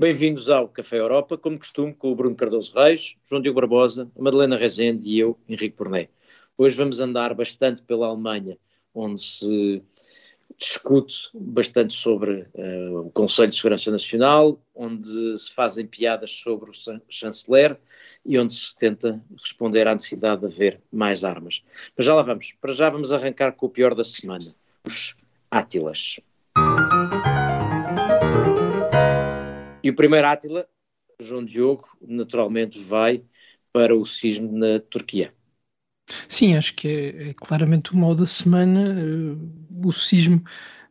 Bem-vindos ao Café Europa, como costume, com o Bruno Cardoso Reis, João Diogo Barbosa, Madalena Rezende e eu, Henrique Porné. Hoje vamos andar bastante pela Alemanha, onde se discute bastante sobre uh, o Conselho de Segurança Nacional, onde se fazem piadas sobre o chanceler e onde se tenta responder à necessidade de haver mais armas. Mas já lá vamos. Para já vamos arrancar com o pior da semana, os Átilas. E o primeiro Átila, João Diogo, naturalmente vai para o sismo na Turquia. Sim, acho que é, é claramente o mal da semana, uh, o sismo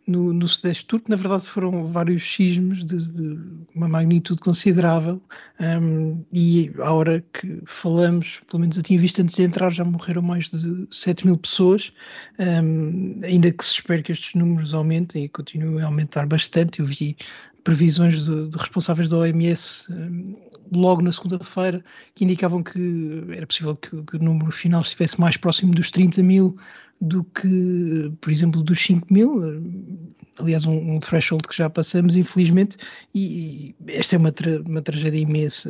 no, no Sudeste Turco. Na verdade, foram vários sismos de, de uma magnitude considerável. Um, e à hora que falamos, pelo menos eu tinha visto antes de entrar, já morreram mais de 7 mil pessoas. Um, ainda que se espere que estes números aumentem e continuem a aumentar bastante. Eu vi previsões de, de responsáveis da OMS um, logo na segunda-feira que indicavam que era possível que, que, o número final estivesse mais próximo dos 30 mil do que, por exemplo, dos 5 mil, aliás, um, um threshold que já passamos, infelizmente, e, e esta é uma, tra uma tragédia imensa.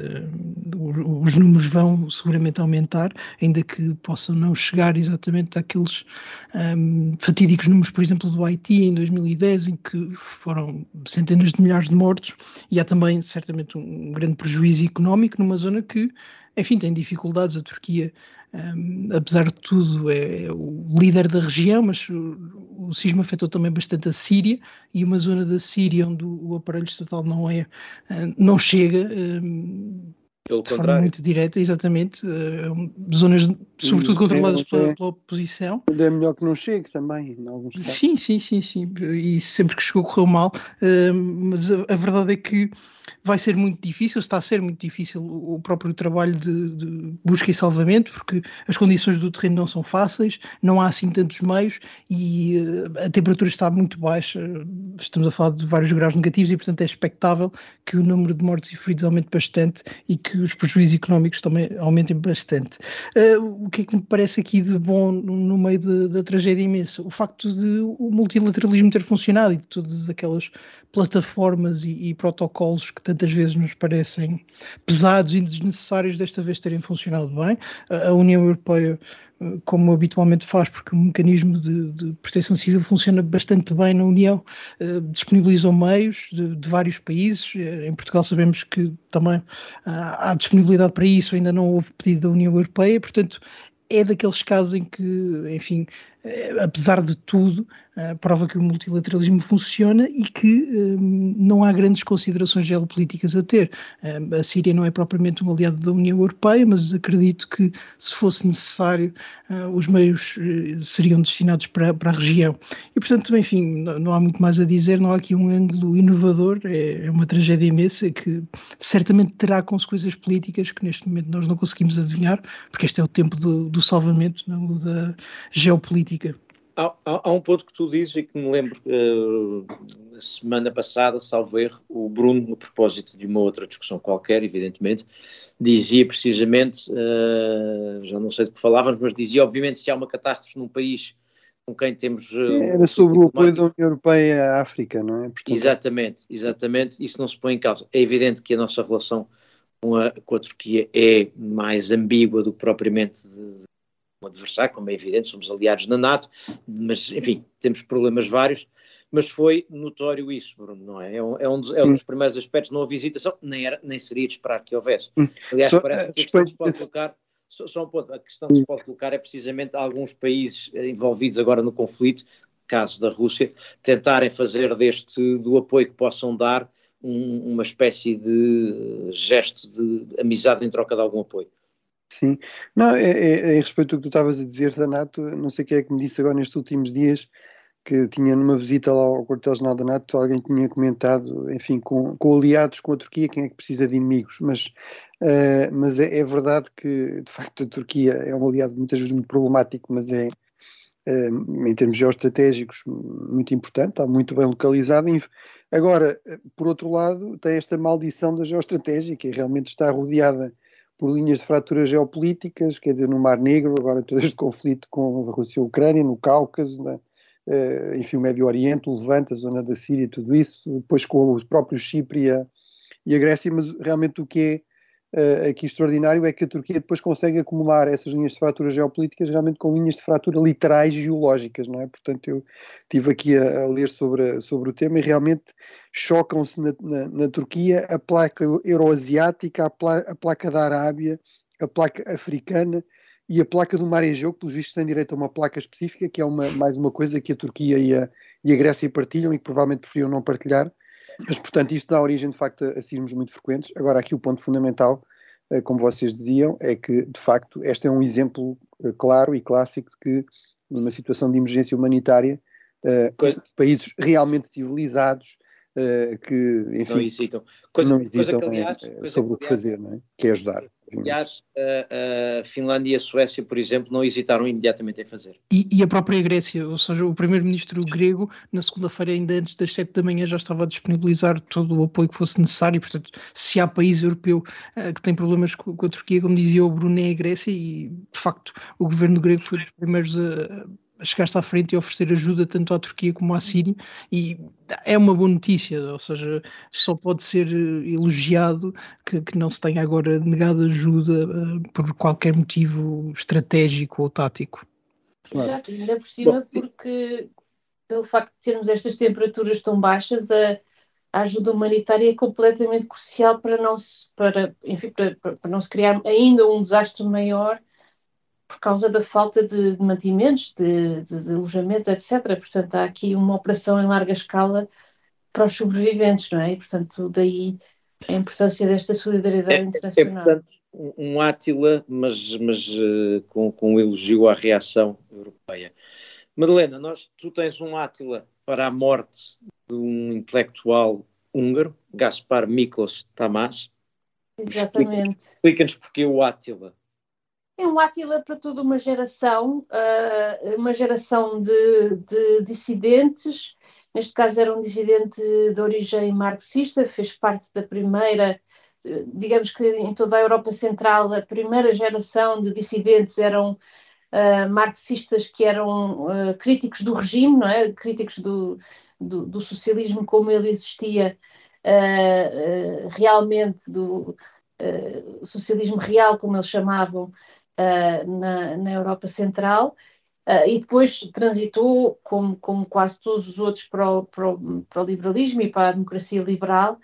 Os números vão seguramente aumentar, ainda que possam não chegar exatamente àqueles um, fatídicos números, por exemplo, do Haiti em 2010, em que foram centenas de milhares de mortos, e há também, certamente, um grande prejuízo económico numa zona que, enfim, tem dificuldades. A Turquia um, apesar de tudo, é, é, o líder da região, mas o, o sismo afetou também bastante a Síria e uma zona da Síria onde o, o aparelho estatal não é, uh, não chega. Um, pelo de contrário. forma muito direta, exatamente. Uh, zonas, sobretudo, controladas pela, pela, oposição. É melhor que não chegue também, em alguns casos. Sim, sim, sim, sim. E sempre que chegou correu mal. Uh, mas a, a, verdade é que vai ser muito difícil, está a ser muito difícil o próprio trabalho de, de, busca e salvamento, porque as condições do terreno não são fáceis, não há assim tantos meios e uh, a temperatura está muito baixa. Estamos a falar de vários graus negativos e, portanto, é expectável que o número de mortos e feridos aumente bastante e que os prejuízos económicos também aumentem bastante. Uh, o que é que me parece aqui de bom no, meio da tragédia imensa? O facto de o multilateralismo ter funcionado e de todas aquelas plataformas e, e, protocolos que tantas vezes nos parecem pesados e desnecessários desta vez terem funcionado bem. A, União Europeia como habitualmente faz, porque o mecanismo de, de, proteção civil funciona bastante bem na União, uh, disponibilizam meios de, de, vários países. Eh, em Portugal sabemos que também há disponibilidade para isso, ainda não houve pedido da União Europeia, portanto, é daqueles casos em que, enfim, eh, apesar de tudo, prova que o multilateralismo funciona e que um, não há grandes considerações geopolíticas a ter. Um, a Síria não é propriamente um aliado da União Europeia, mas acredito que, se fosse necessário, uh, os meios seriam destinados para, para, a região. E, portanto, enfim, não, há muito mais a dizer, não há aqui um ângulo inovador, é, é uma tragédia imensa que certamente terá consequências políticas que neste momento nós não conseguimos adivinhar, porque este é o tempo do, do salvamento, não, da geopolítica política. Há, há, um ponto que tu dizes e que me lembro uh, na semana passada, salvo erro, o Bruno, no propósito de uma outra discussão qualquer, evidentemente, dizia precisamente, uh, já não sei de que falávamos, mas dizia, obviamente, se há uma catástrofe num país com quem temos. Uh, Era sobre o apoio da União Europeia à África, não é? Portanto, exatamente, exatamente, isso não se põe em causa. É evidente que a nossa relação com a, com a Turquia é mais ambígua do que propriamente de, um adversário, como é evidente, somos aliados na NATO, mas, enfim, temos problemas vários, mas foi notório isso, Bruno, não é? É um, é um, dos, é um dos primeiros aspectos, não a visitação, nem, era, nem seria de esperar que houvesse. Hum. Aliás, so, parece que a questão se pode colocar, só, só, um ponto, a questão que se pode colocar é precisamente alguns países envolvidos agora no conflito, caso da Rússia, tentarem fazer deste, do apoio que possam dar, um, uma espécie de gesto de amizade em troca de algum apoio. Sim, não, é, é, é, respeito ao que tu estavas a dizer, da NATO, não sei quem é que me disse agora nestes últimos dias que tinha numa visita lá ao quartel-general da NATO, alguém tinha comentado, enfim, com, com, aliados com a Turquia, quem é que precisa de inimigos, mas, uh, mas é, é, verdade que, de facto, a Turquia é um aliado muitas vezes muito problemático, mas é, uh, em termos geoestratégicos, muito importante, está muito bem localizado. Agora, por outro lado, tem esta maldição da geoestratégia, que realmente está rodeada por linhas de fraturas geopolíticas, quer dizer, no Mar Negro, agora todo este conflito com a Rússia e a Ucrânia, no Cáucaso, né? enfim, o Médio Oriente, o Levante, a zona da Síria, tudo isso, depois com o próprio Chipre e a, e a Grécia, mas realmente o que é uh, aqui extraordinário é que a Turquia depois consegue acumular essas linhas de fratura geopolíticas realmente com linhas de fratura literais geológicas, não é? Portanto, eu estive aqui a, a, ler sobre, sobre o tema e realmente chocam-se na, na, na, Turquia a placa euroasiática, a, pla, a placa da Arábia, a placa africana e a placa do mar Egeu, que pelos vistos tem direito a uma placa específica, que é uma, mais uma coisa que a Turquia e a, e a Grécia partilham e que provavelmente preferiam não partilhar, mas, portanto, isto dá origem, de facto, a sismos muito frequentes. Agora, aqui o ponto fundamental, eh, como vocês diziam, é que, de facto, este é um exemplo eh, claro e clássico de que, numa situação de emergência humanitária, eh, coisa... países realmente civilizados, que, enfim, não hesitam, coisa, não hesitam coisa que, aliás, sobre o que fazer, não é? que é ajudar. Aliás, a, a, Finlândia e a Suécia, por exemplo, não hesitaram imediatamente em fazer. E, e a própria Grécia, ou seja, o primeiro-ministro grego, na segunda-feira, ainda antes das sete da manhã, já estava a disponibilizar todo o apoio que fosse necessário. Portanto, se há país europeu uh, que tem problemas com, com, a Turquia, como dizia o Bruno, é a Grécia, e de facto o governo grego foi dos primeiros a chegaste à frente e oferecer ajuda tanto à Turquia como à Síria e é uma boa notícia, ou seja, só pode ser eh, elogiado que, que não se tenha agora negado ajuda uh, por qualquer motivo estratégico ou tático. Exato, ainda por cima Bom, porque pelo facto de termos estas temperaturas tão baixas, a, a ajuda humanitária é completamente crucial para não se, para, enfim, para, para não se criar ainda um desastre maior por causa da falta de, de mantimentos, de, de, de, alojamento, etc. Portanto, há aqui uma operação em larga escala para os sobreviventes, não é? E, portanto, daí a importância desta solidariedade é, internacional. É, portanto, um Átila, mas, mas uh, com, com um elogio à reação europeia. Madalena, nós, tu tens um Átila para a morte de um intelectual húngaro, Gaspar Miklos Tamás. Exatamente. Explica-nos porque o Átila é um Átila para toda uma geração, uh, uma geração de, de, dissidentes. Neste caso, era um dissidente de origem marxista, fez parte da primeira, digamos que em toda a Europa Central, a primeira geração de dissidentes eram uh, marxistas que eram uh, críticos do regime, não é? críticos do, do, do socialismo como ele existia realmente, do socialismo real, como eles chamavam uh, na, na, Europa Central uh, e depois transitou, como, como quase todos os outros, para o, para, o, para o liberalismo e para a democracia liberal.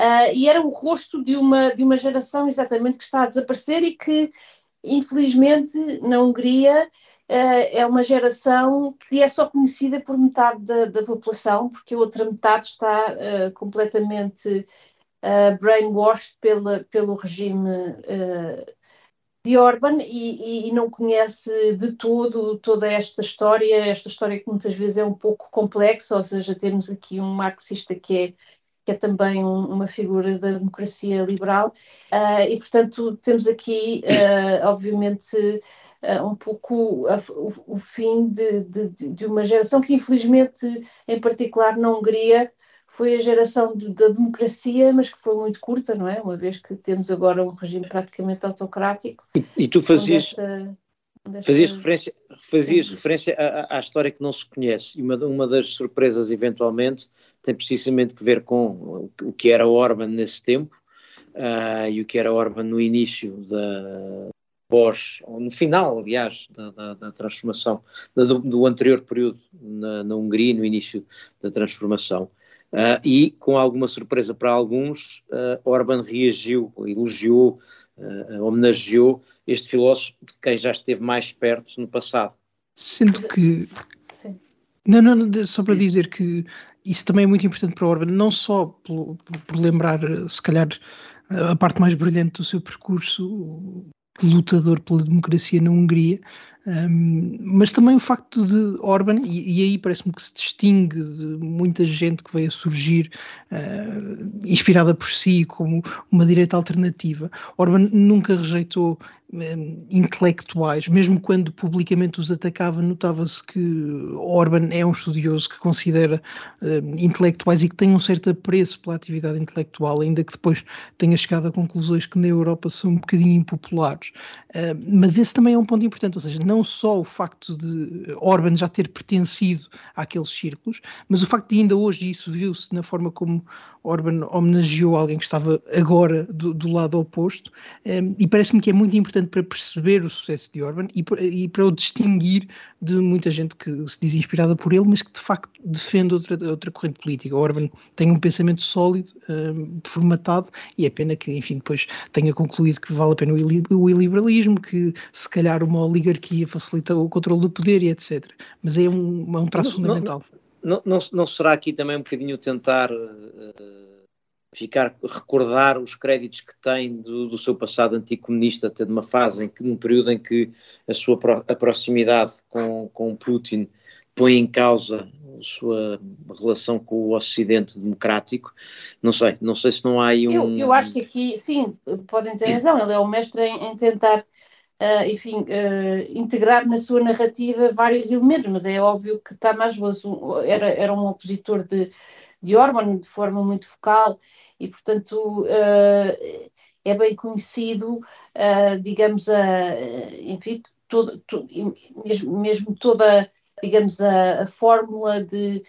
Uh, e era o rosto de uma, de uma geração exatamente que está a desaparecer e que, infelizmente, na Hungria é uma geração que é só conhecida por metade da, da população, porque a outra metade está uh, completamente uh, brainwashed pela, pelo regime uh, de Orban e, e, não conhece de todo toda esta história, esta história que muitas vezes é um pouco complexa, ou seja, temos aqui um marxista que é, que é também um, uma figura da democracia liberal, uh, e portanto temos aqui, uh, obviamente, uh, um pouco a, o, o, fim de, de, de, uma geração que infelizmente, em particular na Hungria, foi a geração de, da democracia, mas que foi muito curta, não é? Uma vez que temos agora um regime praticamente autocrático. E, e tu fazias, desta, desta... fazias referência, fazias referência à, à, história que não se conhece, e uma, uma das surpresas, eventualmente, tem precisamente que ver com o que era Orban nesse tempo, uh, e o que era Orban no início da, pós, no final, aliás, da, da, da transformação, do, do, anterior período na, na Hungria, no início da transformação. Uh, e, com alguma surpresa para alguns, uh, Orban reagiu, elogiou, uh, homenageou este filósofo de quem já esteve mais perto no passado. Sendo que. Sim. Não, não, só para dizer que isso também é muito importante para Orban, não só por, por lembrar, se calhar, a parte mais brilhante do seu percurso lutador pela democracia na Hungria, um, mas também o facto de Orban, e, e aí parece-me que se distingue de muita gente que veio a surgir uh, inspirada por si como uma direita alternativa, Orban nunca rejeitou intelectuais, mesmo quando publicamente os atacava, notava-se que Orban é um estudioso que considera intelectuais e que tem um certo apreço pela atividade intelectual, ainda que depois tenha chegado a conclusões que na Europa são um bocadinho impopulares. Uh, mas esse também é um ponto importante, ou seja, não só o facto de Orban já ter pertencido àqueles círculos, mas o facto de ainda hoje, isso viu-se na forma como Orban homenageou alguém que estava agora do, do lado oposto, ehm, e parece-me que é muito importante para perceber o sucesso de Orban e, e, para o distinguir de muita gente que se diz inspirada por ele, mas que de facto defende outra, outra corrente política. Orban tem um pensamento sólido, formatado, e é pena que, enfim, depois tenha concluído que vale a pena o iliberalismo, que se calhar uma oligarquia facilita o controle do poder e etc. Mas é um, é um traço não, fundamental. Não, não, não, será aqui também um bocadinho tentar uh, ficar, recordar os créditos que tem do, do seu passado anticomunista, até de uma fase em que, num período em que a sua a proximidade com, com Putin põe em causa sua relação com o Ocidente democrático. Não sei, não sei se não há aí um. Eu, eu acho que aqui, sim, podem ter razão, ele é o mestre em, em tentar. Uh, enfim, uh, integrar na sua narrativa vários elementos, mas é óbvio que Tamás era, era um opositor de, de Orban de forma muito focal e, portanto, uh, é bem conhecido, digamos, a, enfim, todo, todo, mesmo, mesmo toda digamos, a, a fórmula de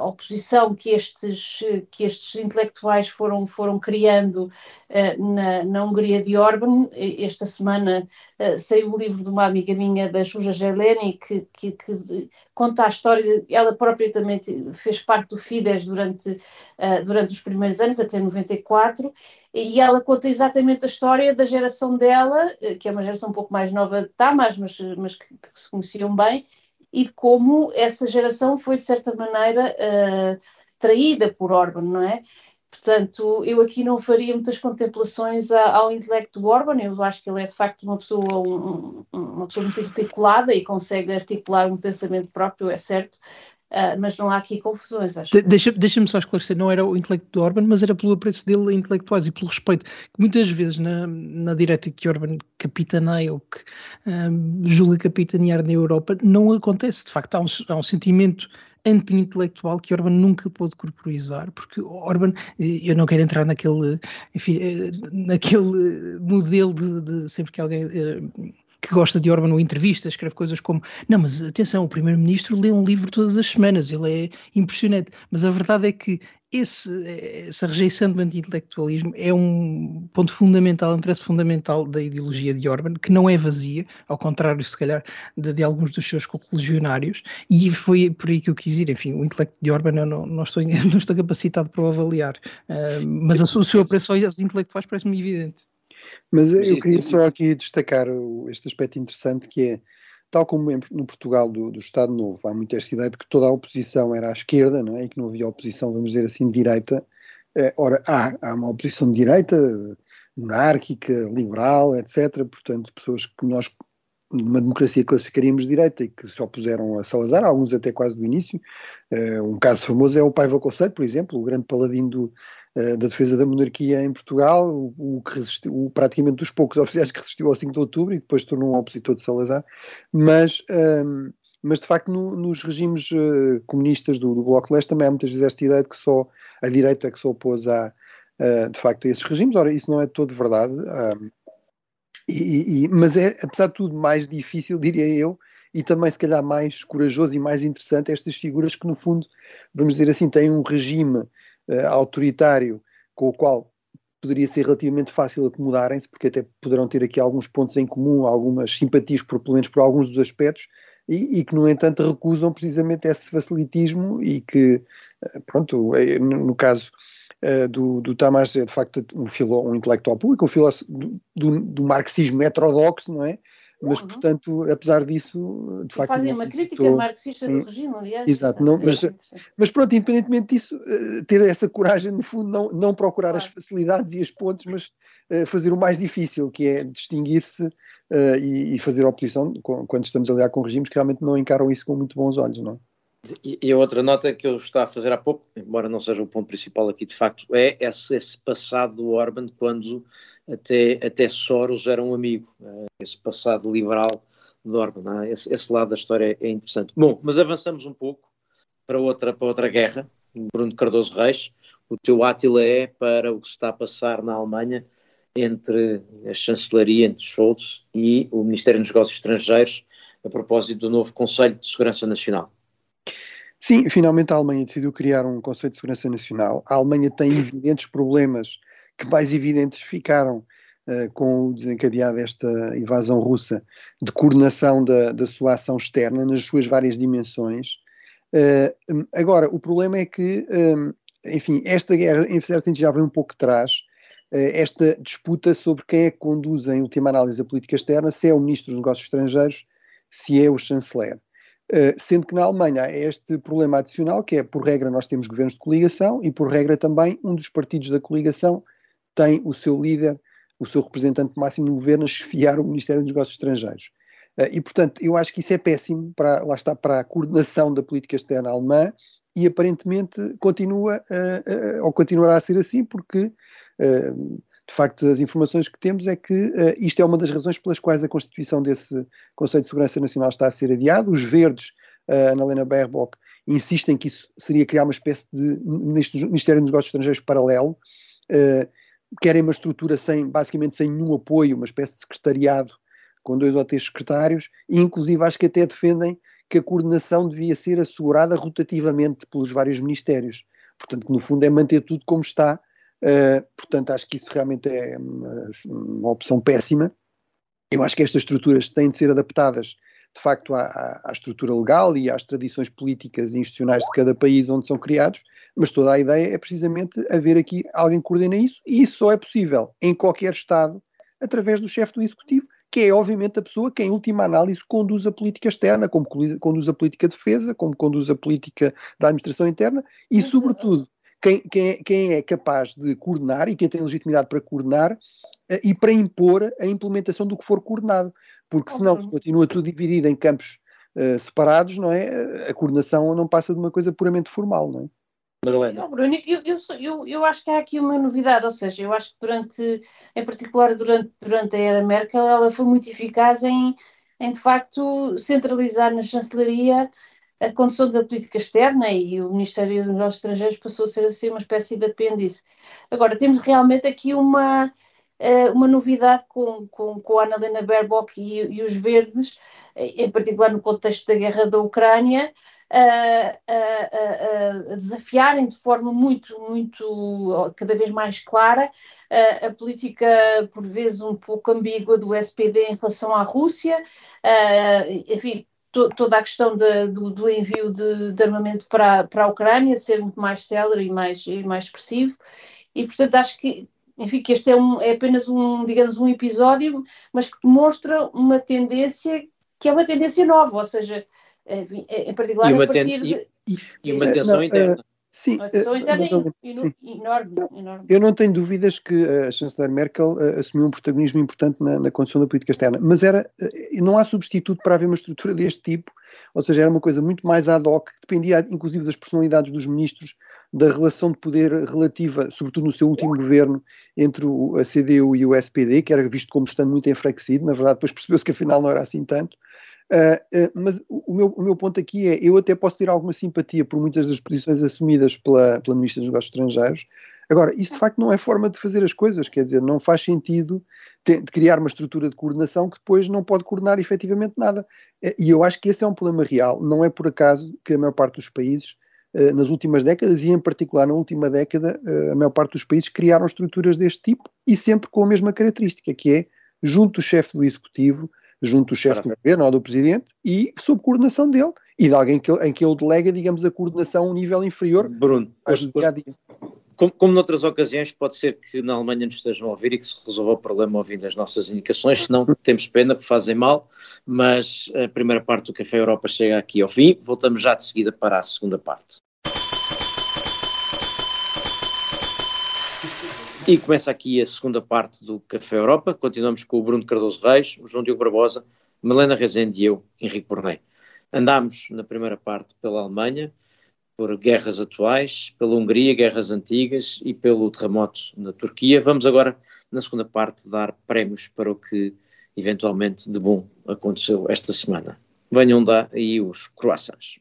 oposição que estes, que estes intelectuais foram, foram criando uh, na, na Hungria de Orban. Esta semana uh, saiu o livro de uma amiga minha, da Juja Geleni, que, que, que, conta a história, ela própria também fez parte do Fidesz durante, uh, durante os primeiros anos, até 94, e ela conta exatamente a história da geração dela, que é uma geração um pouco mais nova de Tamas, mas, mas que, que se conheciam bem, e de como essa geração foi, de certa maneira, uh, traída por Orban, não é? Portanto, eu aqui não faria muitas contemplações ao intelecto do Orban, eu acho que ele é de facto uma pessoa, um, uma pessoa muito articulada e consegue articular um pensamento próprio, é certo, Uh, mas não há aqui confusões, acho. De, Deixa-me deixa só esclarecer, não era o intelecto de Orban, mas era pelo apreço dele a intelectuais e pelo respeito que muitas vezes na, na direita que Orban capitaneia ou que um, julga capitanear na Europa, não acontece. De facto, há um, há um sentimento anti-intelectual que Orban nunca pôde corporizar, porque Orban, eu não quero entrar naquele, enfim, eh, naquele modelo de, de sempre que alguém eh, que gosta de Orban ou entrevistas, escreve coisas como não, mas atenção, o primeiro-ministro lê um livro todas as semanas, ele é impressionante. Mas a verdade é que esse, essa rejeição do anti-intelectualismo é um ponto fundamental, um interesse fundamental da ideologia de Orban, que não é vazia, ao contrário, se calhar, de, de alguns dos seus correligionários, e foi por aí que eu quis ir. Enfim, o intelecto de Orban eu não, não, estou, não estou capacitado para o avaliar, uh, mas a, o seu apreço aos intelectuais parece-me evidente. Mas eu queria só aqui destacar este aspecto interessante que é, tal como no Portugal do, do Estado Novo, há muita esta ideia de que toda a oposição era à esquerda, não é? E que não havia oposição, vamos dizer assim, de direita. Eh, ora, há, há uma oposição de direita, monárquica, liberal, etc. Portanto, pessoas que nós, numa democracia, classificaríamos de direita e que se opuseram a Salazar, alguns até quase do início. Uh, um caso famoso é o Paiva Conselho, por exemplo, o grande paladino do, eh, da defesa da monarquia em Portugal, o, o que resistiu, o, praticamente dos poucos oficiais que resistiu ao 5 de outubro e depois tornou um opositor de Salazar, mas, um, ehm, mas de facto no, nos regimes uh, comunistas do, do, Bloco de Leste também há muitas vezes esta ideia de que só a direita que se opôs a, uh, de facto a esses regimes, ora isso não é todo verdade, ehm, e, e, mas é apesar de tudo mais difícil, diria eu, e também se calhar mais corajoso e mais interessante estas figuras que no fundo, vamos dizer assim, têm um regime uh, autoritário com o qual poderia ser relativamente fácil acomodarem-se, porque até poderão ter aqui alguns pontos em comum, algumas simpatias, por, pelo menos por alguns dos aspectos, e, e, que, no entanto, recusam precisamente esse facilitismo e que, eh, pronto, é, no caso uh, do, do Tamás é de facto um, filo, um intelectual público, um filósofo do, do, do marxismo heterodoxo, não é? Mas portanto, apesar disso, de facto. Fazem uma crítica marxista do regime, aliás. Exato, não, mas, mas pronto, independentemente disso, eh, ter essa coragem, no fundo, não, não procurar claro. as facilidades e as pontes, mas uh, fazer o mais difícil, que é distinguir-se uh, e, e, fazer oposição com, quando estamos a lidar com regimes que realmente não encaram isso com muito bons olhos, não é? E, a outra nota que eu estava a fazer há pouco, embora não seja o ponto principal aqui de facto, é esse, esse passado do Orban quando até, até Soros era um amigo, eh, esse passado liberal de Orban, é? esse, esse, lado da história é interessante. Bom, mas avançamos um pouco para outra, para outra guerra, Bruno Cardoso Reis, o teu átila é para o que se está a passar na Alemanha entre a chancelaria, entre Scholz e o Ministério dos Negócios Estrangeiros, a propósito do novo Conselho de Segurança Nacional. Sim, finalmente a Alemanha decidiu criar um Conselho de Segurança Nacional. A Alemanha tem evidentes problemas que mais evidentes ficaram uh, com o desencadear desta invasão russa, de coordenação da, da sua ação externa nas suas várias dimensões. Uh, agora, o problema é que, um, enfim, esta guerra, em certo sentido, já vem um pouco atrás, uh, esta disputa sobre quem é que conduz em última análise a política externa, se é o Ministro dos Negócios Estrangeiros, se é o Chanceler. Uh, sendo que na Alemanha há este problema adicional, que é, por regra, nós temos governos de coligação e, por regra, também um dos partidos da coligação tem o seu líder, o seu representante máximo no governo, a chefiar o Ministério dos Negócios Estrangeiros. Uh, e, portanto, eu acho que isso é péssimo, para, lá está, para a coordenação da política externa alemã e, aparentemente, continua, uh, ou continuará a ser assim, porque de facto, as informações que temos é que uh, isto é uma das razões pelas quais a constituição desse Conselho de Segurança Nacional está a ser adiado. Os verdes, uh, Annalena Baerbock, insistem que isso seria criar uma espécie de Ministério dos Negócios Estrangeiros paralelo. Uh, querem uma estrutura sem, basicamente sem nenhum apoio, uma espécie de secretariado com dois ou três secretários, e inclusive acho que até defendem que a coordenação devia ser assegurada rotativamente pelos vários ministérios. Portanto, no fundo é manter tudo como está, Uh, portanto, acho que isso realmente é uma, uma, opção péssima. Eu acho que estas estruturas têm de ser adaptadas, de facto, à, à, estrutura legal e às tradições políticas e institucionais de cada país onde são criados, mas toda a ideia é precisamente haver aqui alguém que coordena isso, e isso só é possível em qualquer Estado através do chefe do Executivo, que é obviamente a pessoa que, em última análise, conduz a política externa, como conduz a política de defesa, como conduz a política da administração interna e, sobretudo, quem, quem, é, quem é capaz de coordenar e quem tem legitimidade para coordenar uh, e para impor a implementação do que for coordenado. Porque senão se continua tudo dividido em campos uh, separados, não é? A coordenação não passa de uma coisa puramente formal, não é? Madalena. Não, Bruno, eu, eu, eu, eu, acho que há aqui uma novidade, ou seja, eu acho que durante, em particular durante, durante a era Merkel, ela foi muito eficaz em, em de facto centralizar na chancelaria a condução da política externa e o Ministério dos Negócios Estrangeiros passou a ser assim uma espécie de apêndice. Agora, temos realmente aqui uma, eh, uma novidade com, com, com a Annalena Baerbock e, e, os Verdes, eh, em particular no contexto da guerra da Ucrânia, a, a, a, desafiarem de forma muito, muito, cada vez mais clara a política, por vezes um pouco ambígua, do SPD em relação à Rússia, enfim, to, toda a questão de, do, do, envio de, de, armamento para, para a Ucrânia ser muito mais célere e mais, e mais expressivo. E, portanto, acho que, enfim, que este é, um, é apenas um, digamos, um episódio, mas que mostra uma tendência que é uma tendência nova, ou seja, em particular a partir de... E, e uma tensão interna. Sim, eh, interna sim. enorme, enorme. Eu não tenho dúvidas que a chanceler Merkel uh, assumiu um protagonismo importante na, na condução da política externa, mas era, uh, não há substituto para haver uma estrutura deste tipo, ou seja, era uma coisa muito mais ad hoc, que dependia inclusive das personalidades dos ministros, da relação de poder relativa, sobretudo no seu último governo, entre o, a CDU e o SPD, que era visto como estando muito enfraquecido, na verdade depois percebeu-se que afinal não era assim tanto, Uh, uh, mas o meu, o meu ponto aqui é: eu até posso ter alguma simpatia por muitas das posições assumidas pela, pela Ministra dos Negócios Estrangeiros. Agora, isso de facto não é forma de fazer as coisas, quer dizer, não faz sentido de criar uma estrutura de coordenação que depois não pode coordenar efetivamente nada. Uh, e eu acho que esse é um problema real. Não é por acaso que a maior parte dos países, nas últimas décadas, e em particular na última década, a maior parte dos países criaram estruturas deste tipo e sempre com a mesma característica, que é junto do chefe do executivo junto do chefe do governo ou do presidente e sob coordenação dele e de alguém que, em que ele delega, digamos, a coordenação a um nível inferior. Bruno, hoje, como, como noutras ocasiões, pode ser que na Alemanha nos estejam a ouvir e que se resolva o problema ouvindo as nossas indicações, senão temos pena porque fazem mal, mas a primeira parte do Café Europa chega aqui ao fim, voltamos já de seguida para a segunda parte. E começa aqui a segunda parte do Café Europa. Continuamos com o Bruno Cardoso Reis, o João Diogo Barbosa, Melena Rezende e eu, Henrique Bornei. Andámos na primeira parte pela Alemanha, por guerras atuais, pela Hungria, guerras antigas e pelo terremoto na Turquia. Vamos agora, na segunda parte, dar prémios para o que eventualmente de bom aconteceu esta semana. Venham daí os croissants.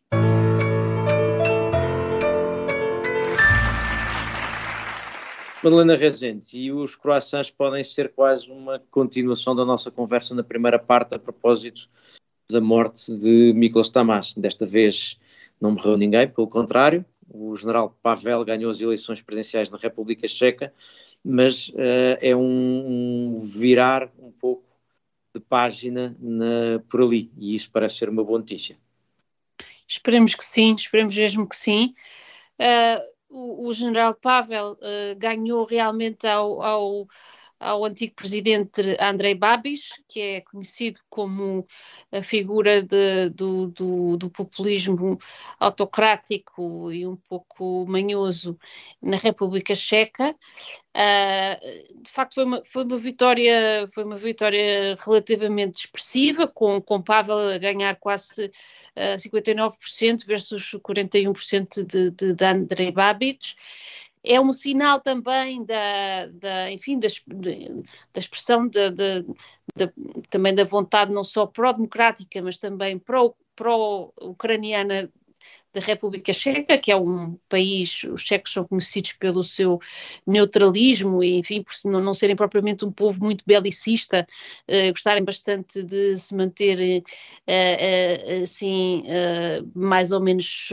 Madalena Rezende, e os croissants podem ser quase uma continuação da nossa conversa na primeira parte a propósito da morte de Miklos Tamás. Desta vez não morreu ninguém, pelo contrário, o general Pavel ganhou as eleições presidenciais na República Checa, mas uh, é um, um, virar um pouco de página na, por ali, e isso parece ser uma boa notícia. Esperemos que sim, esperemos mesmo que sim. Uh, o, o, general Pavel uh, ganhou realmente ao, ao ao antigo presidente Andrei Babis, que é conhecido como a figura de, do, do, do, populismo autocrático e um pouco manhoso na República Checa. Uh, de facto, foi uma, foi uma vitória, foi uma vitória relativamente expressiva, com, com Pavel a ganhar quase uh, 59% versus 41% de, de, de Andrei Babis é um sinal também da, da enfim, da, da expressão de, de, de, também da vontade não só pró-democrática, mas também pró-ucraniana da República Checa, que é um país, os checos são conhecidos pelo seu neutralismo e, enfim, por não, não serem propriamente um povo muito belicista, uh, gostarem bastante de se manter, uh, uh, assim, mais ou menos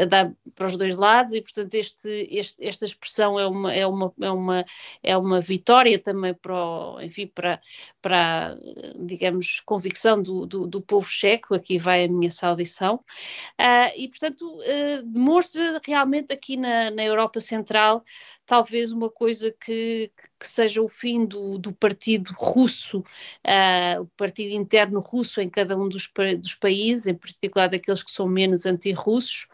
a dar para os dois lados e, portanto, este, este, esta expressão é uma, é, uma, é, uma, é uma vitória também para, o, enfim, para, para digamos, convicção do, do, do povo checo, aqui vai a minha saudição. Uh, e, portanto, uh, demonstra realmente aqui na, na Europa Central talvez uma coisa que, que seja o fim do, do partido russo, uh, o partido interno russo em cada um dos, dos países, em particular daqueles que são menos anti-russos,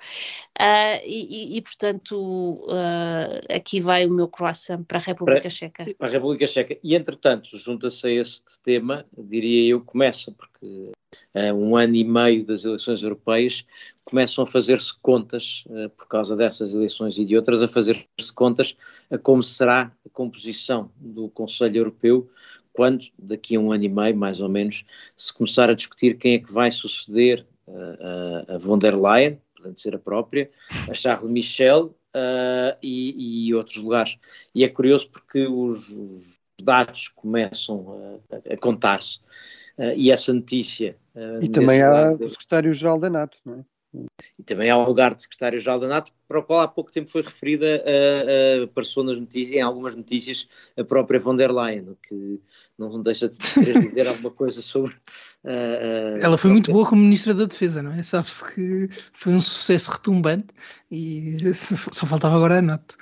uh, e, e, portanto, uh, aqui vai o meu croissant para a República para, Checa. Para a República Checa. E, entretanto, junta-se a este tema, diria eu, começa, porque um ano e meio das eleições europeias, começam a fazer-se contas, uh, por causa dessas eleições e de outras, a fazer-se contas a como será a composição do Conselho Europeu quando, daqui a um ano e meio, mais ou menos, se começar a discutir quem é que vai suceder uh, a von der Leyen, portanto ser a própria, a Charles Michel e, e, outros lugares. E é curioso porque os, os dados começam a, a contar-se. Uh, e essa notícia. Uh, e também há o secretário-geral da NATO, não é? E também há o lugar de secretário-geral da NATO, para o qual há pouco tempo foi referida, uh, uh, apareceu nas notícias, em algumas notícias, a própria von der Leyen, o que não deixa de dizer alguma coisa sobre. Uh, Ela foi muito boa como Ministra da Defesa, não é? Sabe-se que foi um sucesso retumbante e só faltava agora a NATO.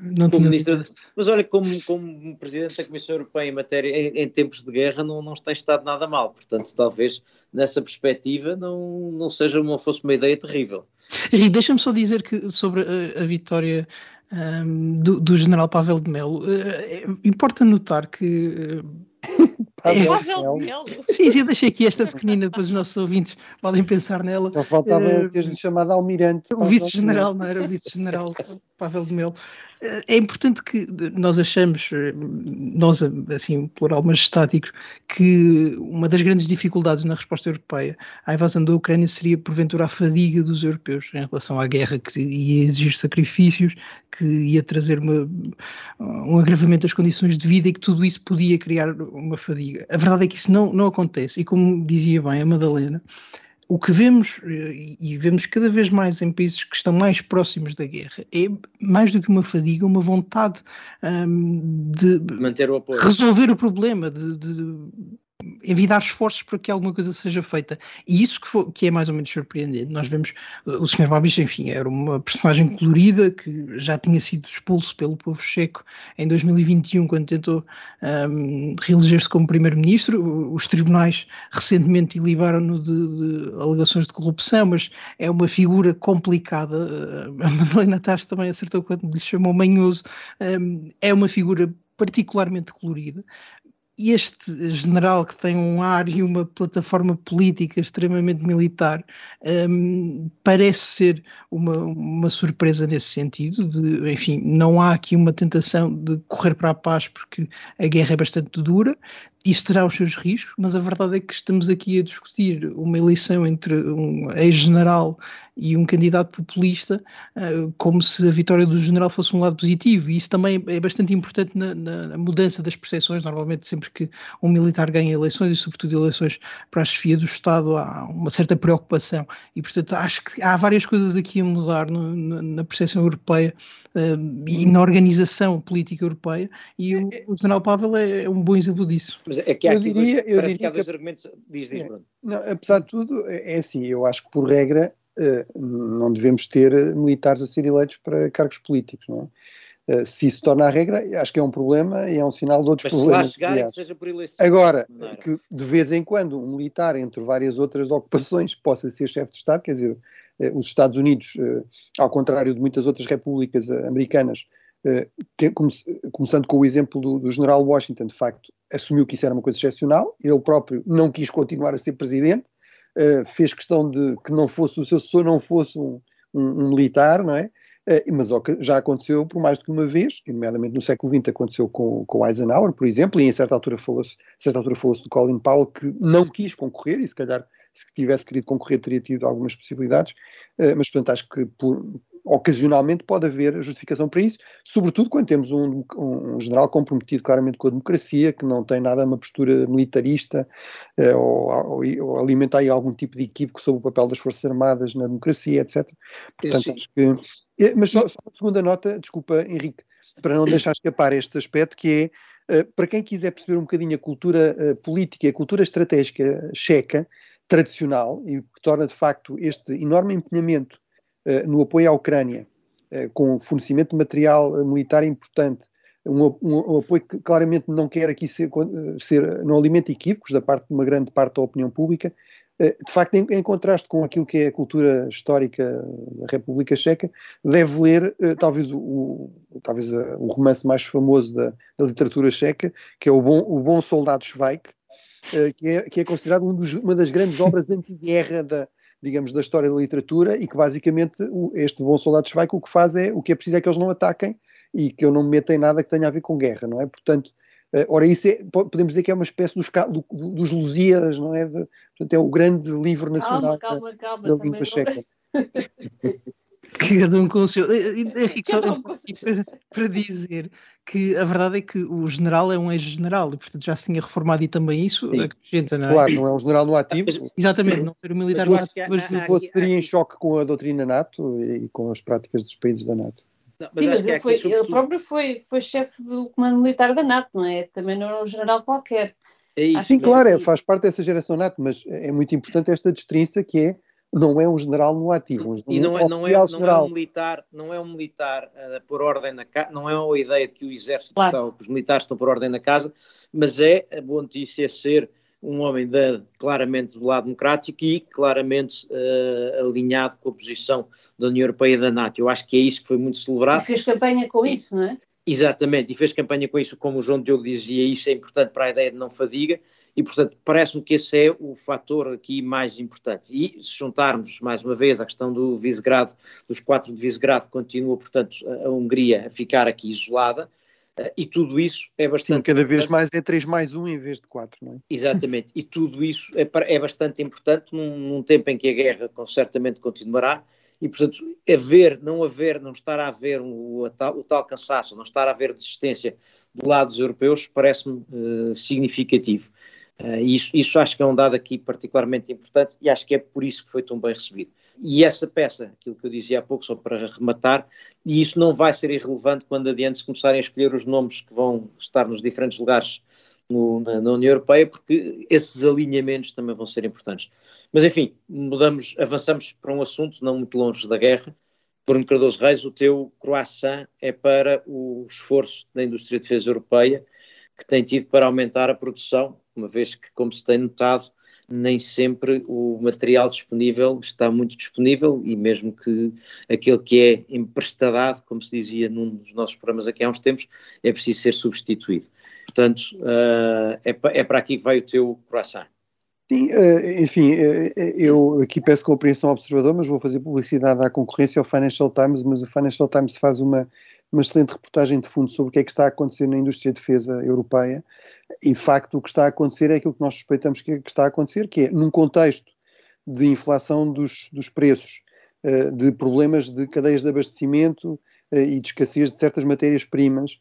Não como ministra, mas olha, como, como Presidente da Comissão Europeia em matéria, em, em tempos de guerra, não, não tem estado nada mal, portanto, talvez nessa perspectiva não, não seja uma, fosse uma ideia terrível. E deixa-me só dizer que sobre a, a vitória um, do, do, general Pavel de Melo, uh, importa notar que. Uh, Pavel, é, de Melo. Sim, sim, eu deixei aqui esta pequenina, depois os nossos ouvintes podem pensar nela. Só faltava uh, ter chamado Almirante. O vice-general, não era o vice-general Pavel de Melo. É importante que nós achamos, nós assim, plural, mas estáticos, que uma das grandes dificuldades na resposta europeia à invasão da Ucrânia seria, porventura, a fadiga dos europeus em relação à guerra, que ia exigir sacrifícios, que ia trazer uma, um agravamento das condições de vida e que tudo isso podia criar uma fadiga. A verdade é que isso não, não acontece, e como dizia bem a Madalena, o que vemos, eh, e vemos cada vez mais em países que estão mais próximos da guerra, é mais do que uma fadiga, uma vontade de manter o apoio. resolver o problema, de, de envidar esforços para que alguma coisa seja feita. E isso que, foi, que é mais ou menos surpreendente. Nós vemos o Sr. Babich, enfim, era uma personagem colorida que já tinha sido expulso pelo povo checo em 2021, quando tentou um, reeleger-se como primeiro-ministro. Os tribunais recentemente libaram-no de, de, alegações de corrupção, mas é uma figura complicada. A Madalena Taz também acertou quando lhe chamou manhoso. Um, é uma figura particularmente colorida, este general que tem um ar e uma plataforma política extremamente militar um, parece ser uma, uma surpresa nesse sentido. De, enfim, não há aqui uma tentação de correr para a paz porque a guerra é bastante dura. Isso terá os seus riscos, mas a verdade é que estamos aqui a discutir uma eleição entre um ex-general e um candidato populista, uh, como se a vitória do general fosse um lado positivo, e isso também é bastante importante na, na, mudança das percepções. Normalmente, sempre que um militar ganha eleições, e sobretudo eleições para a chefia do Estado, há uma certa preocupação, e portanto acho que há várias coisas aqui a mudar no, na, na percepção europeia uh, e na organização política europeia, e o, o general Pavel é, é um bom exemplo disso. Mas é que há eu diria, dois, eu diria que há dois que, argumentos. Diz, diz, é, Bruno. Não, apesar de tudo, é, é assim, eu acho que por regra eh, não devemos ter militares a ser eleitos para cargos políticos, não é? Uh, se isso torna a regra, acho que é um problema e é um sinal de outros Mas problemas. Se lá chegar, que seja por eleição. Agora, que de vez em quando um militar, entre várias outras ocupações, possa ser chefe de Estado, quer dizer, os Estados Unidos, ao contrário de muitas outras repúblicas americanas, começando com o exemplo do, do general Washington, de facto, assumiu que isso era uma coisa excepcional, ele próprio não quis continuar a ser presidente, uh, fez questão de que não fosse o seu sucessor não fosse um, um, um militar, não é? Uh, mas já aconteceu por mais do que uma vez, nomeadamente no século XX aconteceu com, com Eisenhower, por exemplo, e em certa altura falou-se falou do Colin Powell que não quis concorrer, e se calhar se tivesse querido concorrer teria tido algumas possibilidades, uh, mas portanto acho que por, ocasionalmente pode haver justificação para isso, sobretudo quando temos um, um, general comprometido claramente com a democracia, que não tem nada uma postura militarista eh, ou, ou, ou alimenta aí algum tipo de equívoco sobre o papel das Forças Armadas na democracia, etc. Portanto, acho que. Eh, mas só, só uma segunda nota, desculpa, Henrique, para não deixar escapar este aspecto, que é, uh, para quem quiser perceber um bocadinho a cultura uh, política, a cultura estratégica checa, tradicional, e que torna de facto este enorme empenhamento eh, no apoio à Ucrânia, eh, com fornecimento de material eh, militar importante, um, um, um, apoio que claramente não quer aqui ser, ser, não alimenta equívocos da parte de uma grande parte da opinião pública, de facto, em, em, contraste com aquilo que é a cultura histórica da República Checa, deve ler talvez, o, talvez o romance mais famoso da, da, literatura checa, que é O Bom, o Bom Soldado Schweik, que é, que é considerado um dos, uma das grandes obras anti-guerra da, digamos, da história da literatura e que basicamente este bom soldado Schweik o que faz é, o que é preciso é que eles não ataquem e que eu não me meta em nada que tenha a ver com guerra, não é? Portanto, uh, ora isso é, podemos dizer que é uma espécie dos, do, dos Lusíadas, não é? De, portanto, é o grande livro nacional calma, calma, calma, da língua checa. Cada um com o seu. Henrique, só um para, para, dizer que a verdade é que o general é um ex-general e, portanto, já se tinha reformado e também isso acrescenta, não é? Claro, não é um general no ativo. Exatamente, não ser um militar no ativo. Mas se estaria em choque com a doutrina NATO e com as práticas dos países da NATO. Não, mas Sim, mas ele, foi, sobretudo... ele próprio foi, foi chefe do comando militar da NATO, não é? Também não é um general qualquer. É isso, Sim, claro, é, faz parte dessa geração NATO, mas é muito importante esta distinção que é não é um general no ativo. Um e não é, não, é, não é um militar, não é um militar uh, por ordem na casa, não é a ideia de que o exército claro. está, que os militares estão por ordem na casa, mas é a boa notícia ser um homem de, claramente do lado democrático e claramente uh, alinhado com a posição da União Europeia e da NATO. Eu acho que é isso que foi muito celebrado. E fez campanha com e, isso, não é? Exatamente, e fez campanha com isso, como o João Diogo dizia, isso é importante para a ideia de não fadiga, e, portanto, parece-me que esse é o fator aqui mais importante. E se juntarmos, mais uma vez, a questão do Visegrado, dos quatro de Visegrado, continua, portanto, a Hungria a ficar aqui isolada, eh, e tudo isso é bastante. Sim, cada vez mais é 3 mais 1 em vez de 4, não é? Exatamente, e tudo isso é, é bastante importante num, num, tempo em que a guerra certamente continuará, e portanto, haver, não haver, não estar a haver o, o, tal, o tal cansaço, não estar a haver desistência do lado dos europeus, parece-me uh, significativo. Uh, isso, isso acho que é um dado aqui particularmente importante e acho que é por isso que foi tão bem recebido. E essa peça, aquilo que eu dizia há pouco, só para rematar, e isso não vai ser irrelevante quando adiante se começarem a escolher os nomes que vão estar nos diferentes lugares no, na, na, União Europeia, porque esses alinhamentos também vão ser importantes. Mas enfim, mudamos, avançamos para um assunto não muito longe da guerra. Bruno Cardoso Reis, o teu croissant é para o esforço da indústria de defesa europeia que tem tido para aumentar a produção uma vez que, como se tem notado, nem sempre o material disponível está muito disponível e mesmo que aquele que é emprestadado, como se dizia num dos nossos programas aqui há uns tempos, é preciso ser substituído. Portanto, uh, é, é para aqui que vai o teu croissant. Sim, uh, enfim, uh, eu aqui peço compreensão ao observador, mas vou fazer publicidade à concorrência ao Financial Times, mas o Financial Times faz uma uma excelente reportagem de fundo sobre o que é que está a acontecer na indústria de defesa europeia e, de facto, o que está a acontecer é aquilo que nós suspeitamos que, está a acontecer, que é, num contexto de inflação dos, dos preços, uh, de problemas de cadeias de abastecimento uh, e de escassez de certas matérias-primas,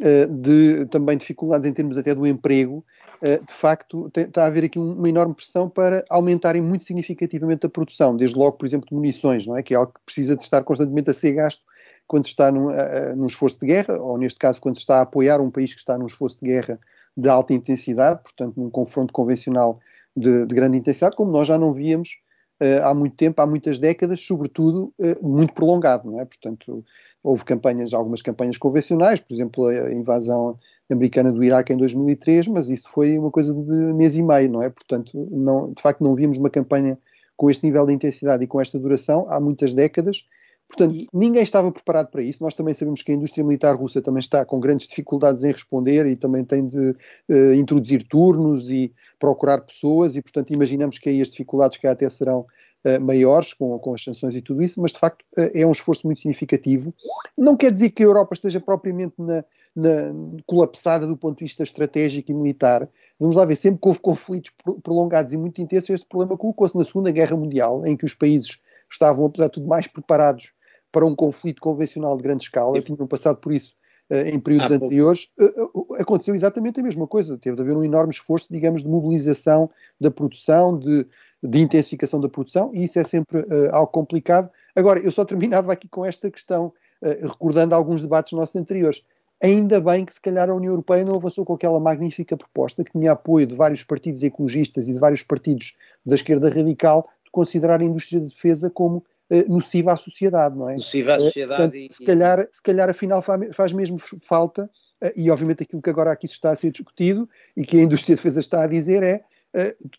uh, de também dificuldades em termos até do emprego, de facto está a haver aqui uma enorme pressão para aumentarem muito significativamente a produção, desde logo, por exemplo, de munições, não é? que é algo que precisa de estar constantemente a ser gasto quando está num, num esforço de guerra, ou neste caso quando está a apoiar um país que está num esforço de guerra de alta intensidade, portanto num confronto convencional de, de grande intensidade, como nós já não víamos uh, há muito tempo, há muitas décadas, sobretudo uh, muito prolongado, não é? Portanto, houve campanhas, algumas campanhas convencionais, por exemplo, a invasão americana do Iraque em 2003, mas isso foi uma coisa de mês e meio, não é? Portanto, não, de facto não víamos uma campanha com este nível de intensidade e com esta duração há muitas décadas, Portanto, ninguém estava preparado para isso. Nós também sabemos que a indústria militar russa também está com grandes dificuldades em responder e também tem de uh, introduzir turnos e procurar pessoas, e, portanto, imaginamos que aí as dificuldades que até serão uh, maiores com, com as sanções e tudo isso, mas de facto uh, é um esforço muito significativo. Não quer dizer que a Europa esteja propriamente na, na, colapsada do ponto de vista estratégico e militar. Vamos lá ver, sempre que houve conflitos prolongados e muito intensos, este problema colocou-se na Segunda Guerra Mundial, em que os países estavam, apesar de tudo, mais preparados para um conflito convencional de grande escala, tinham passado por isso uh, em períodos anteriores, uh, aconteceu exatamente a mesma coisa. Teve de haver um enorme esforço, digamos, de mobilização da produção, de, de intensificação da produção, e isso é sempre algo complicado. Agora, eu só terminava aqui com esta questão, recordando alguns debates nossos anteriores. Ainda bem que, se calhar, a União Europeia não avançou com aquela magnífica proposta que tinha apoio de vários partidos ecologistas e de vários partidos da esquerda radical de considerar a indústria de defesa como uh, nociva à sociedade, não é? Nociva à eh, sociedade. Portanto, e, se, calhar, se calhar, afinal, faz mesmo falta, uh, e obviamente aquilo que agora aqui está a ser discutido e que a indústria de defesa está a dizer é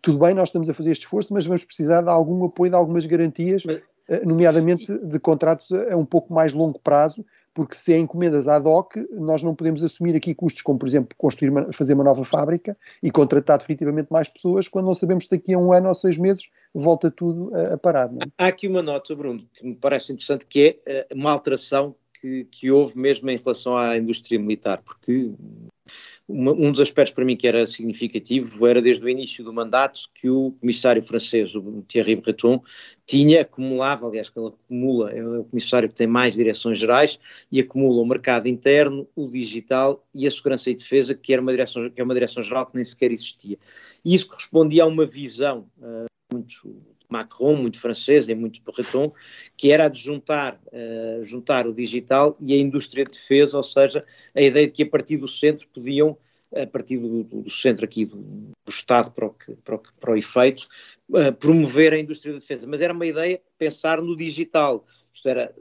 tudo bem, nós estamos a fazer este esforço, mas vamos precisar de algum apoio, de algumas garantias, nomeadamente de contratos a um pouco mais longo prazo, porque se é encomendas ad hoc, nós não podemos assumir aqui custos como, por exemplo, construir fazer uma nova fábrica e contratar definitivamente mais pessoas, quando não sabemos se daqui a um ano ou seis meses volta tudo a, a parar. É? Há aqui uma nota, Bruno, que me parece interessante, que é eh, uma alteração que, que houve mesmo em relação à indústria militar, porque um dos aspectos para mim que era significativo era desde o início do mandato que o comissário francês, o Thierry Breton, tinha, acumulava, aliás, que ele acumula, é o comissário que tem mais direções gerais e acumula o mercado interno, o digital e a segurança e defesa, que, era uma direção, que é uma direção geral que nem sequer existia. E isso correspondia a uma visão uh, muito Macron, muito francesa e muito Breton, que era a de juntar, uh, juntar o digital e a indústria de defesa, ou seja, a ideia de que a partir do centro podiam, a partir do, do centro aqui do, do Estado para o, que, para o, para o efeito, uh, promover a indústria de defesa. Mas era uma ideia pensar no digital, isto era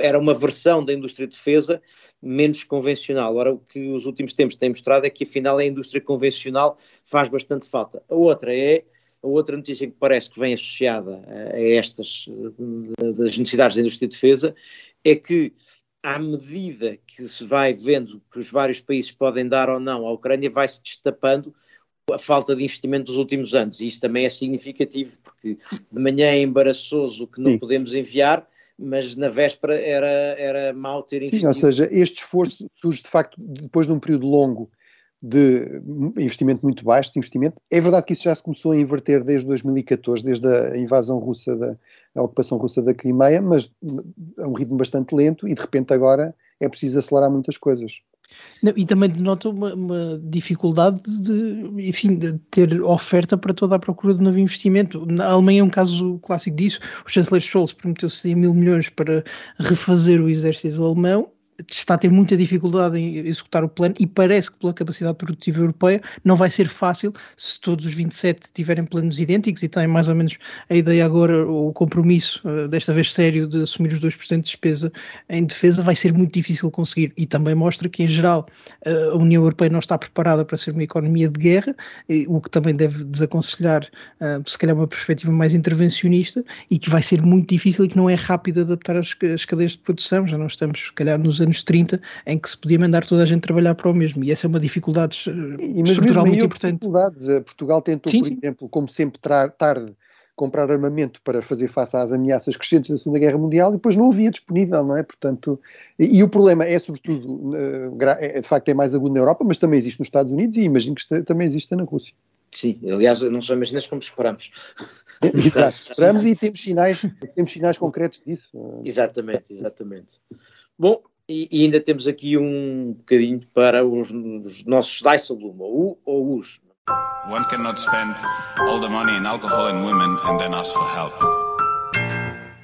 era uma versão da indústria de defesa menos convencional. Ora, o que os últimos tempos têm mostrado é que afinal a indústria convencional faz bastante falta. A outra é a outra notícia que parece que vem associada a estas das necessidades da indústria de defesa é que, à medida que se vai vendo que os vários países podem dar ou não à Ucrânia, vai-se destapando a falta de investimento dos últimos anos. E isso também é significativo, porque de manhã é embaraçoso o que não Sim. podemos enviar, mas na véspera era, era mau ter investido. Sim, ou seja, este esforço surge de facto depois de um período longo de investimento muito baixo, de investimento. É verdade que isso já se começou a inverter desde 2014, desde a invasão russa, da, a ocupação russa da Crimeia, mas a um ritmo bastante lento e de repente agora é preciso acelerar muitas coisas. Não, e também denota uma, uma, dificuldade de, enfim, de ter oferta para toda a procura de novo investimento. Na Alemanha é um caso clássico disso. O chanceler Scholz prometeu 100 mil milhões para refazer o exército alemão está a ter muita dificuldade em executar o plano e parece que pela capacidade produtiva europeia não vai ser fácil se todos os 27 tiverem planos idênticos e têm mais ou menos a ideia agora, o compromisso, eh, desta vez sério, de assumir os 2% de despesa em defesa, vai ser muito difícil conseguir. E também mostra que, em geral, eh, a União Europeia não está preparada para ser uma economia de guerra, o que também deve desaconselhar, eh, se calhar, uma perspectiva mais intervencionista e que vai ser muito difícil e que não é rápido adaptar as cadeias de produção. Já não estamos, se calhar, nos anos anos 30, em que se podia mandar toda a gente trabalhar para o mesmo. E essa é uma dificuldade e, estrutural muito importante. Dificuldades. Portugal tentou, sim, por sim. exemplo, como sempre tarde, comprar armamento para fazer face às ameaças crescentes da Segunda Guerra Mundial e depois não havia disponível, não é? Portanto, e, e o problema é sobretudo, é, de facto é mais agudo na Europa, mas também existe nos Estados Unidos e imagino que também existe na Rússia. Sim, aliás, não só imaginas como esperamos. Exato, esperamos e temos sinais, temos sinais concretos disso. Exatamente, exatamente. Bom, e, e ainda temos aqui um bocadinho para os, os nossos Dijsselbloem, ou U ou US. One cannot spend all the money in alcohol and women and then ask for help.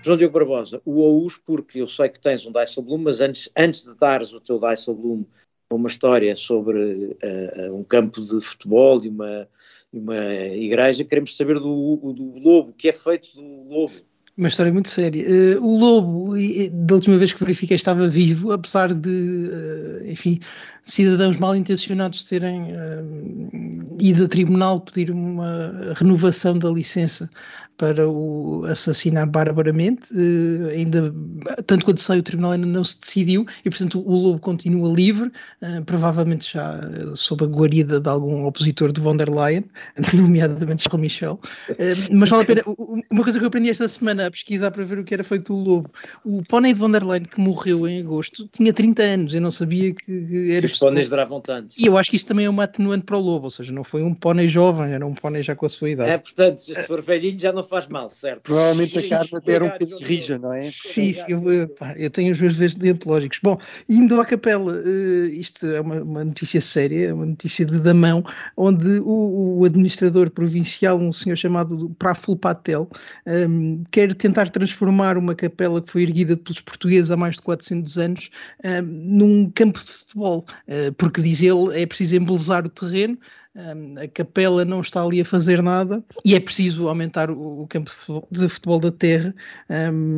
João Diogo Barbosa, o OUS, porque eu sei que tens um Dijsselbloem, mas antes, antes de dares o teu Dijsselbloem uma história sobre uh, um campo de futebol e uma, uma igreja, queremos saber do, do lobo, o que é feito do lobo. Uma história muito séria. Uh, o lobo, da última vez que verifiquei, estava vivo, apesar de, uh, enfim, cidadãos mal intencionados terem uh, ido a tribunal pedir uma renovação da licença para o assassinar barbaramente, uh, ainda tanto quanto sai o tribunal ainda não se decidiu e portanto o lobo continua livre, uh, provavelmente já sob a guarida de algum opositor de von der Leyen, nomeadamente Charles Michel, uh, mas vale a pena, uma coisa que eu aprendi esta semana a pesquisar para ver o que era feito do lobo, o pônei de von der Leyen que morreu em agosto tinha 30 anos, eu não sabia que era... Que os póneis duravam tanto. E eu acho que isto também é uma atenuante para o lobo, ou seja, não foi um pônei jovem, era um pônei já com a sua idade. É, portanto, se for velhinho já não faz mal, certo? Provavelmente sim, a carne até era um bocadinho rija, não é? Sim, sim eu, pá, eu, tenho os meus vezes deontológicos. Bom, indo à capela, uh, isto é uma, uma, notícia séria, é uma notícia de Damão, onde o, o administrador provincial, um senhor chamado Praful Patel, um, ehm, quer tentar transformar uma capela que foi erguida pelos portugueses há mais de 400 anos um, ehm, num campo de futebol, uh, porque diz ele é preciso embelezar o terreno, a capela não está ali a fazer nada e é preciso aumentar o, campo de futebol da terra.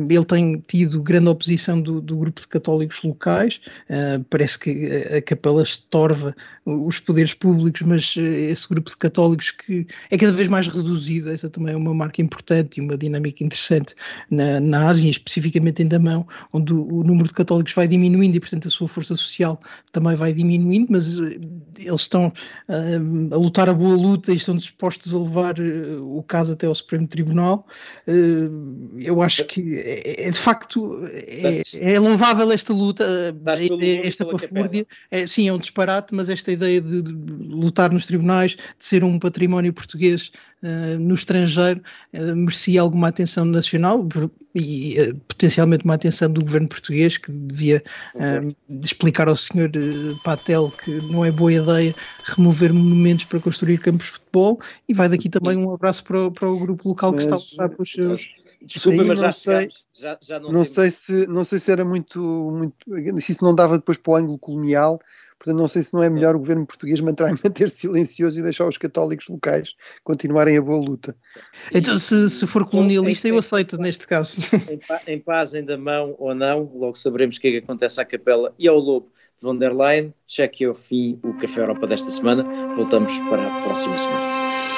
Ele tem tido grande oposição do, do grupo de católicos locais, uh, parece que a, capela estorva os poderes públicos, mas uh, esse grupo de católicos que é cada vez mais reduzido, essa também é uma marca importante e uma dinâmica interessante na, na Ásia, especificamente em Damão, onde o, o número de católicos vai diminuindo e, portanto, a sua força social também vai diminuindo, mas uh, eles estão a lutar a boa luta e estão dispostos a levar uh, o caso até ao Supremo Tribunal. Uh, eu acho que é, é de facto é, é, louvável esta luta, é, esta pafúrdia. É, sim, é um disparate, mas esta ideia de, de, lutar nos tribunais, de ser um património português uh, no estrangeiro, merecia alguma atenção nacional e potencialmente uma atenção do governo português que devia explicar ao senhor Patel que não é boa ideia remover monumentos para construir campos de futebol e vai daqui também um abraço para, o, para o grupo local mas, que está a lutar pelos seus. Desculpa, mas já, sei, já, já não, não sei se não sei se era muito, muito se isso não dava depois para o ângulo colonial Portanto, não sei se não é melhor o governo português manter, manter silencioso e deixar os católicos locais continuarem a boa luta. Então, se, se for colonialista, eu aceito neste caso. Em, paz, em da mão ou não, logo saberemos o que é que acontece à capela e ao lobo de von der Leyen. Já que é o fim o Café Europa desta semana. Voltamos para a próxima semana.